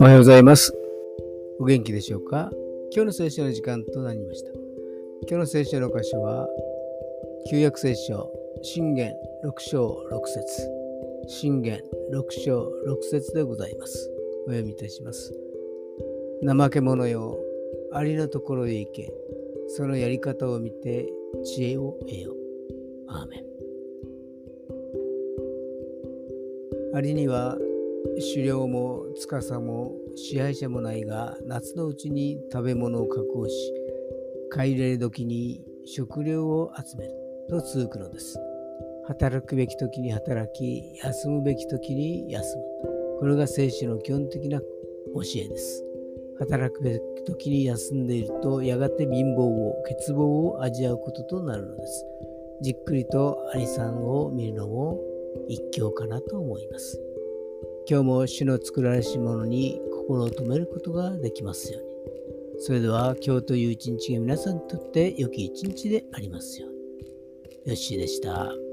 おはようございます。お元気でしょうか？今日の聖書の時間となりました。今日の聖書の箇所は、旧約聖書、信玄6章6節信玄6章6節でございます。お読みいたします。怠け者よ、ありのところへ行け。そのやり方を見て知恵を得よ。アーメン。ありには狩猟も司も支配者もないが夏のうちに食べ物を確保し買い入れ時に食料を集めると続くのです。働くべき時に働き休むべき時に休む。これが聖書の基本的な教えです。働くべき時に休んでいるとやがて貧乏を欠乏を味わうこととなるのです。じっくりとアリさんを見るのも一興かなと思います今日も主の作られし者に心を留めることができますように。それでは今日という一日が皆さんにとって良き一日でありますように。よッしーでした。